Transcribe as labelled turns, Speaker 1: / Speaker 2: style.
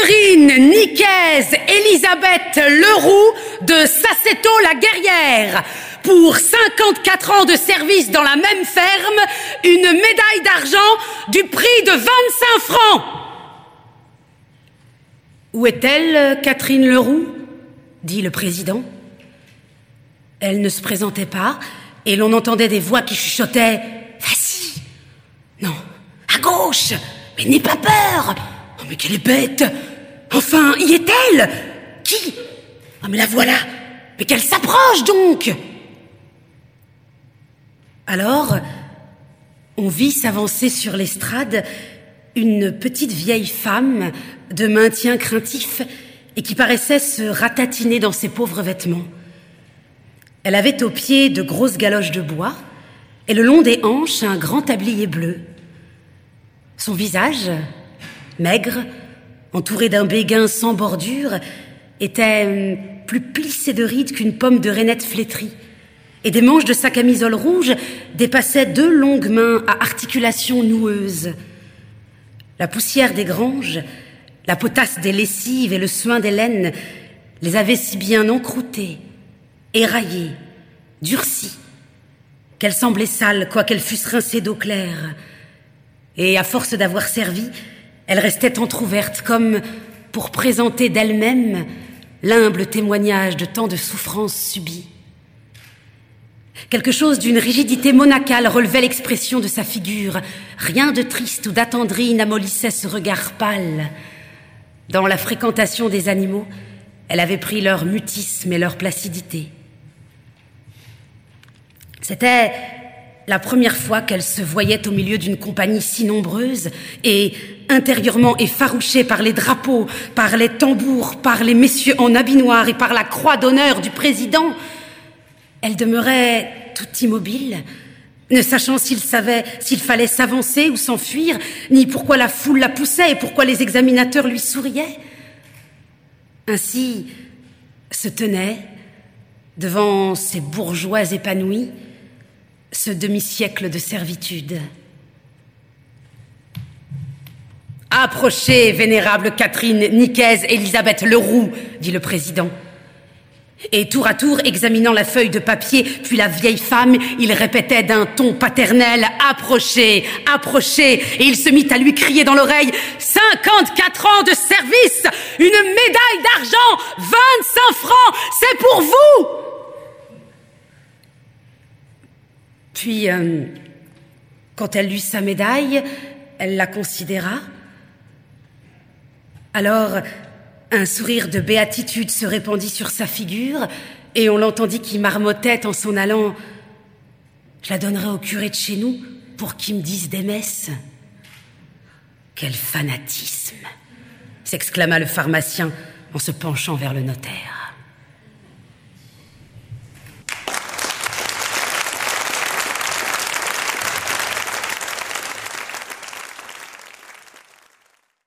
Speaker 1: Catherine Nicaise Elisabeth Leroux de Sasseto la Guerrière. Pour 54 ans de service dans la même ferme, une médaille d'argent du prix de 25 francs. Où est-elle, Catherine Leroux? dit le président. Elle ne se présentait pas, et l'on entendait des voix qui chuchotaient Vas-y Non, à gauche Mais n'aie pas peur Oh, mais quelle bête Enfin, y est-elle? Qui? Ah, mais la voilà Mais qu'elle s'approche donc Alors, on vit s'avancer sur l'estrade une petite vieille femme de maintien craintif et qui paraissait se ratatiner dans ses pauvres vêtements. Elle avait aux pieds de grosses galoches de bois et le long des hanches un grand tablier bleu. Son visage, maigre, entouré d'un béguin sans bordure, était hum, plus plissé de rides qu'une pomme de rainette flétrie. Et des manches de sa camisole rouge dépassaient deux longues mains à articulations noueuses. La poussière des granges, la potasse des lessives et le soin des laines les avaient si bien encroûtées, éraillées, durcies, qu'elles semblaient sales, quoiqu'elles fussent rincées d'eau claire. Et à force d'avoir servi, elles restaient entr'ouvertes comme pour présenter d'elles-mêmes l'humble témoignage de tant de souffrances subies. Quelque chose d'une rigidité monacale relevait l'expression de sa figure. Rien de triste ou d'attendri n'amollissait ce regard pâle. Dans la fréquentation des animaux, elle avait pris leur mutisme et leur placidité. C'était la première fois qu'elle se voyait au milieu d'une compagnie si nombreuse et intérieurement effarouchée par les drapeaux, par les tambours, par les messieurs en habit noir et par la croix d'honneur du président. Elle demeurait tout immobile, ne sachant s'il savait s'il fallait s'avancer ou s'enfuir, ni pourquoi la foule la poussait et pourquoi les examinateurs lui souriaient. Ainsi se tenait, devant ces bourgeois épanouis, ce demi-siècle de servitude. Approchez, vénérable Catherine Nicaise Elisabeth Leroux, dit le président. Et tour à tour, examinant la feuille de papier, puis la vieille femme, il répétait d'un ton paternel Approchez, approchez Et il se mit à lui crier dans l'oreille 54 ans de service Une médaille d'argent 25 francs C'est pour vous Puis, euh, quand elle lut sa médaille, elle la considéra. Alors, un sourire de béatitude se répandit sur sa figure, et on l'entendit qui marmottait en s'en allant. Je la donnerai au curé de chez nous pour qu'il me dise des messes. Quel fanatisme s'exclama le pharmacien en se penchant vers le notaire.